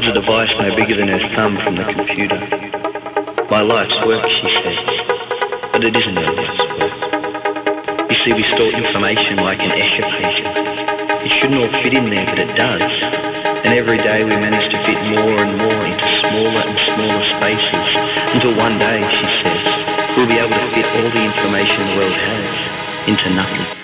and a device no bigger than her thumb from the computer. My life's work, she says, but it isn't her life's work. You see, we store information like an Escher pager. It shouldn't all fit in there, but it does. And every day we manage to fit more and more into smaller and smaller spaces until one day, she says, we'll be able to fit all the information the world has into nothing.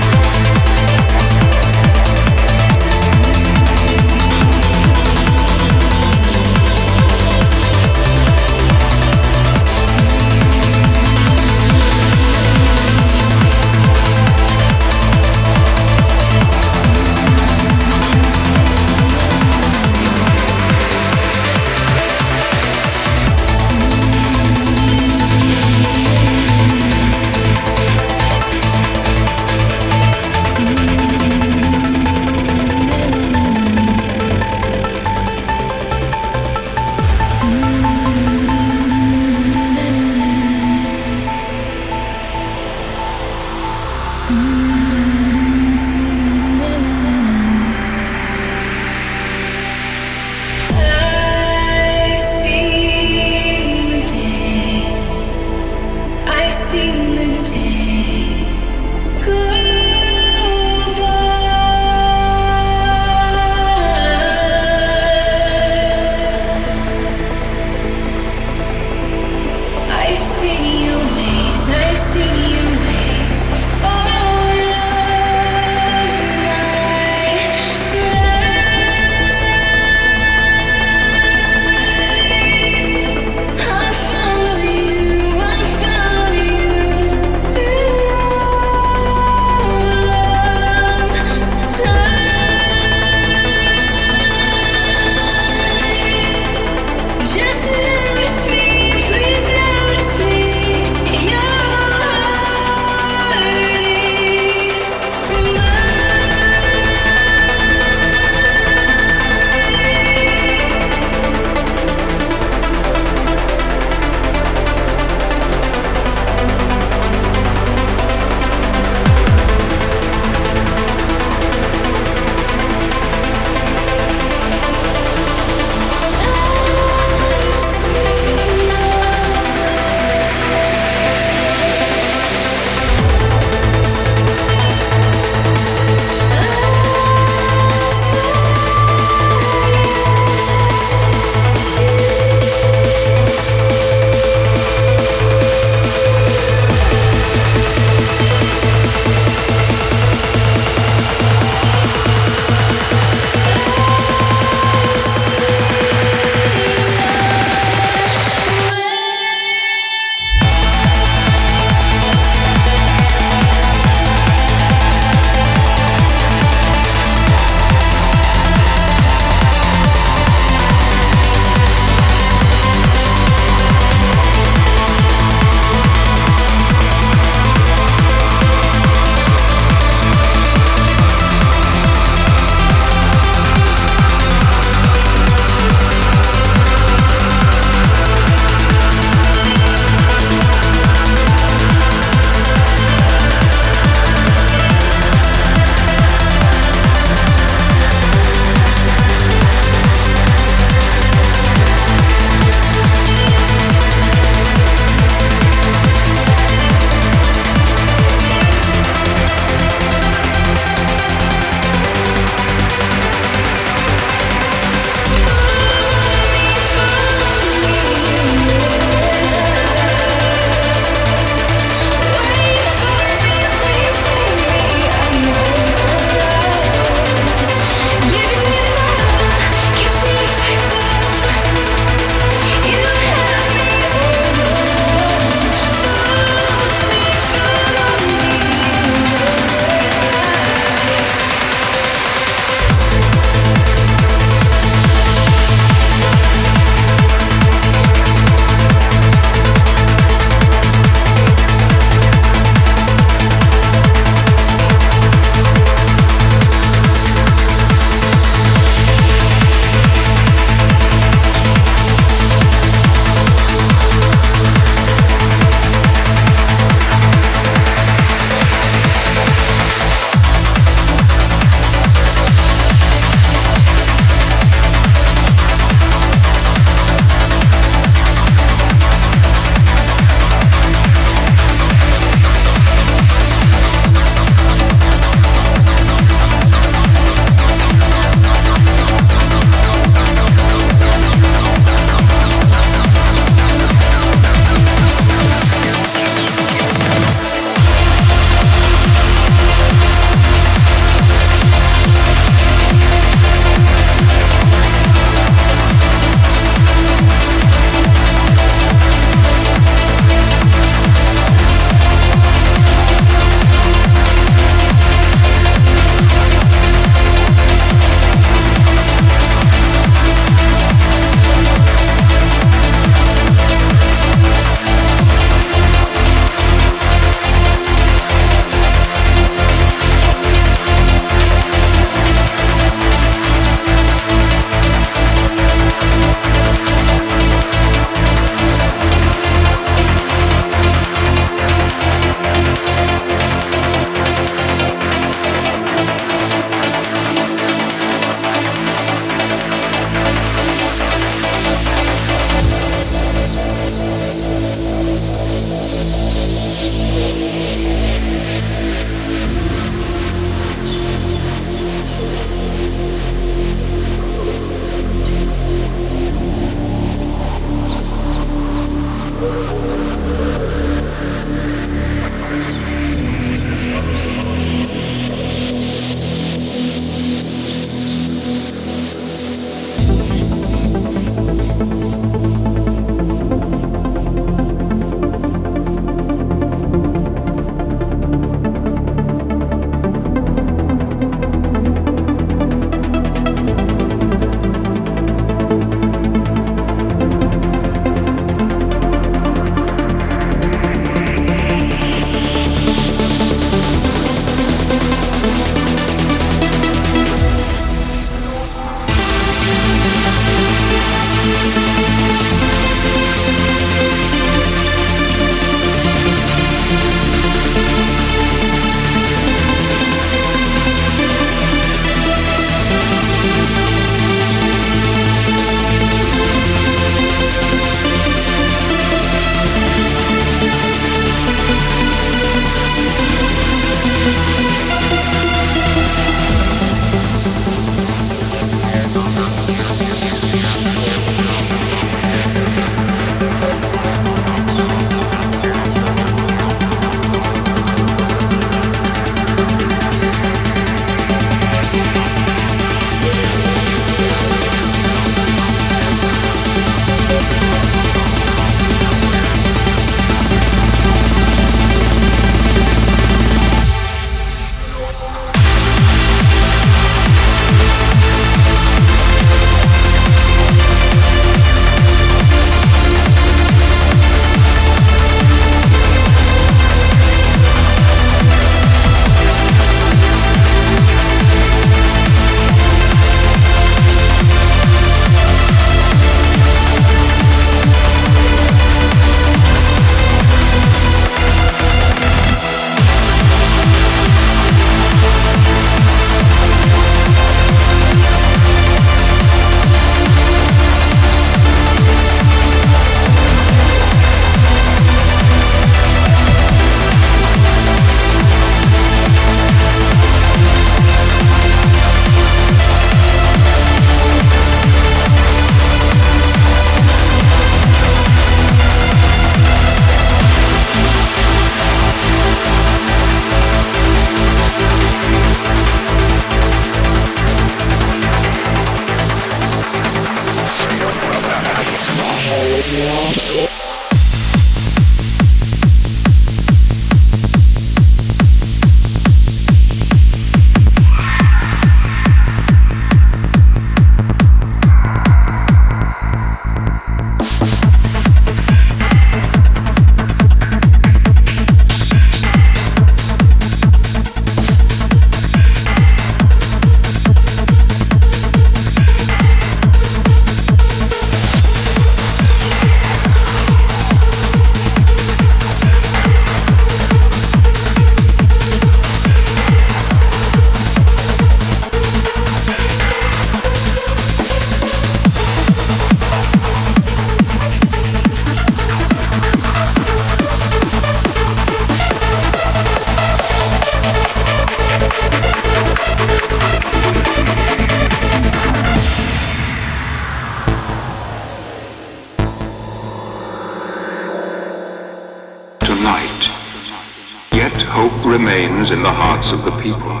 People.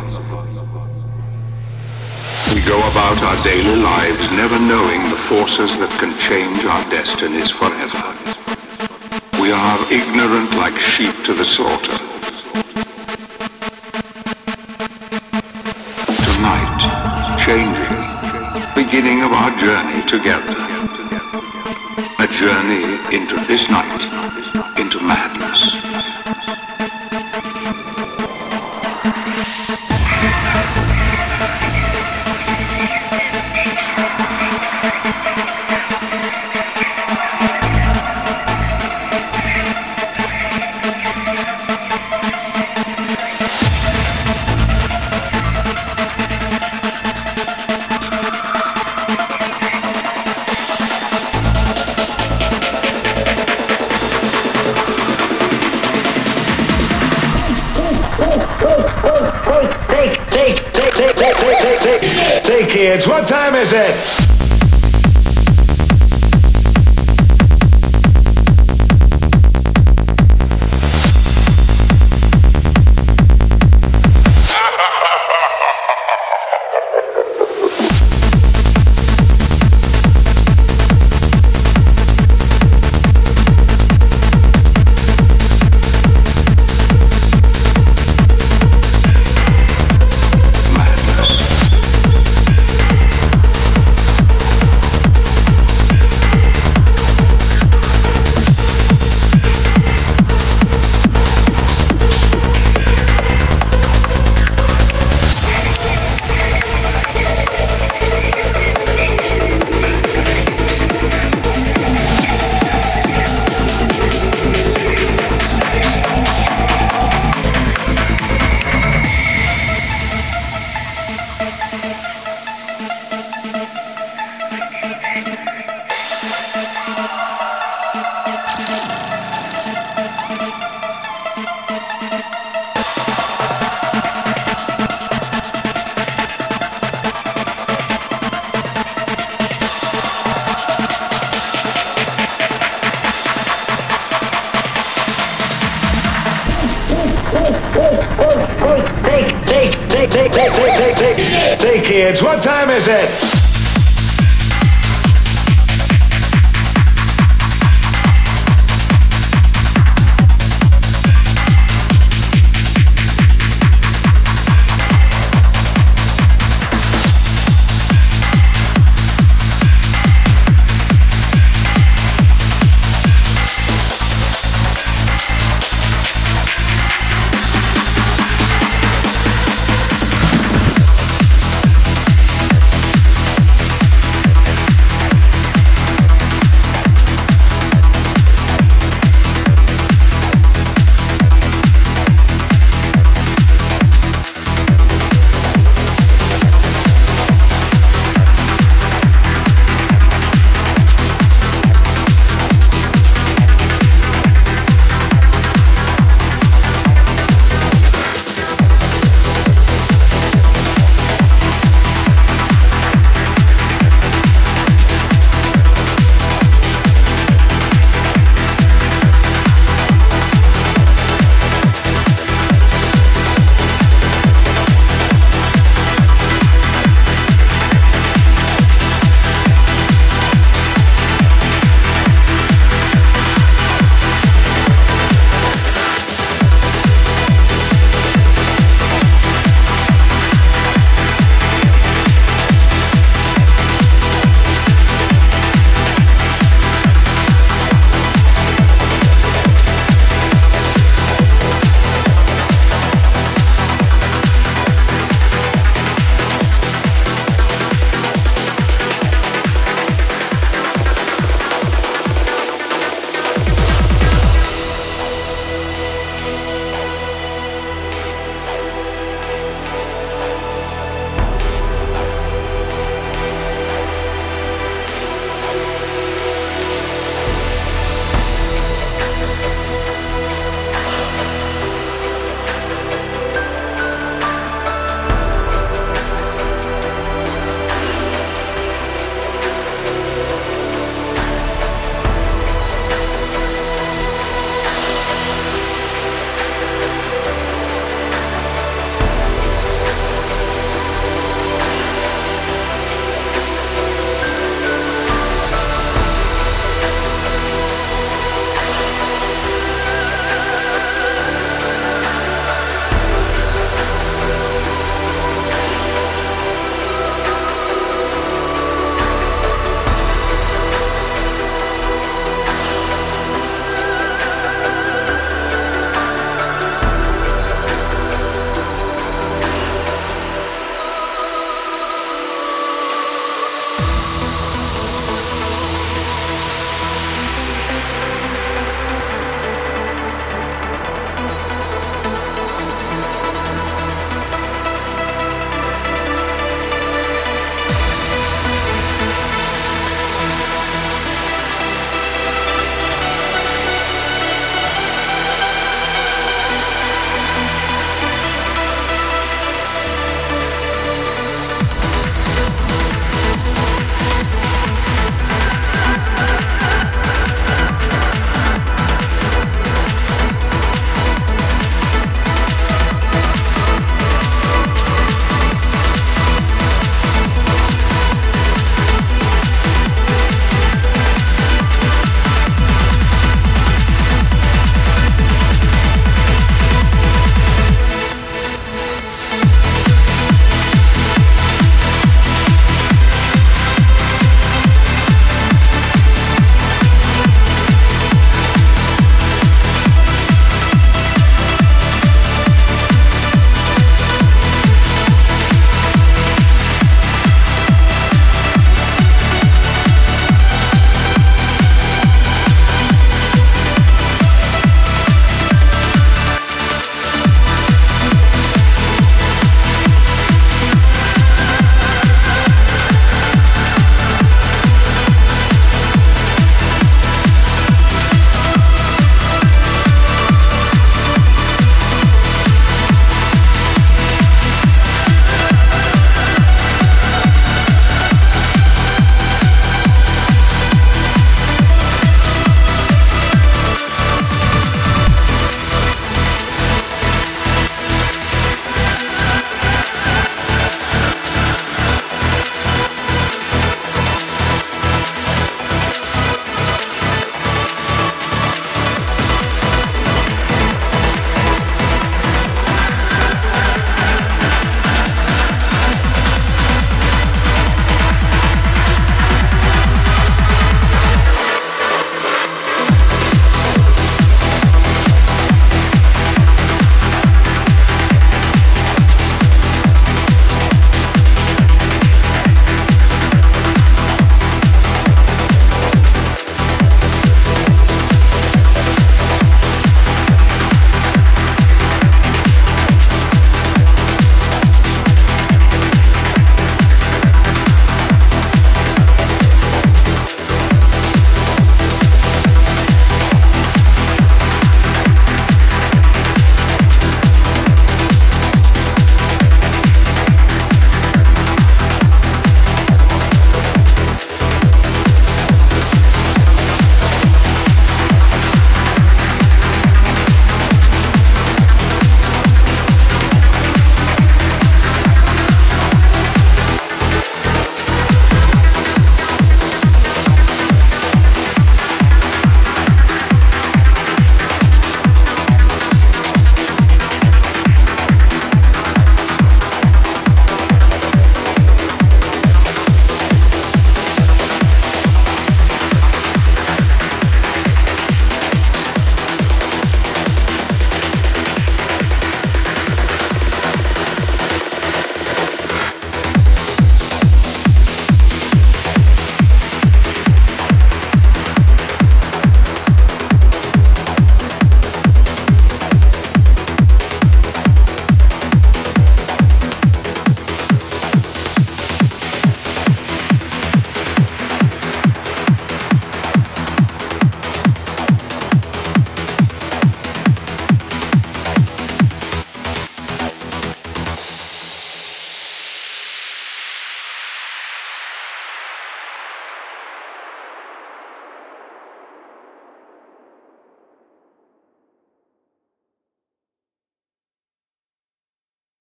We go about our daily lives never knowing the forces that can change our destinies forever. We are ignorant like sheep to the slaughter. Tonight, changing, beginning of our journey together. A journey into this night, into madness. What time is it?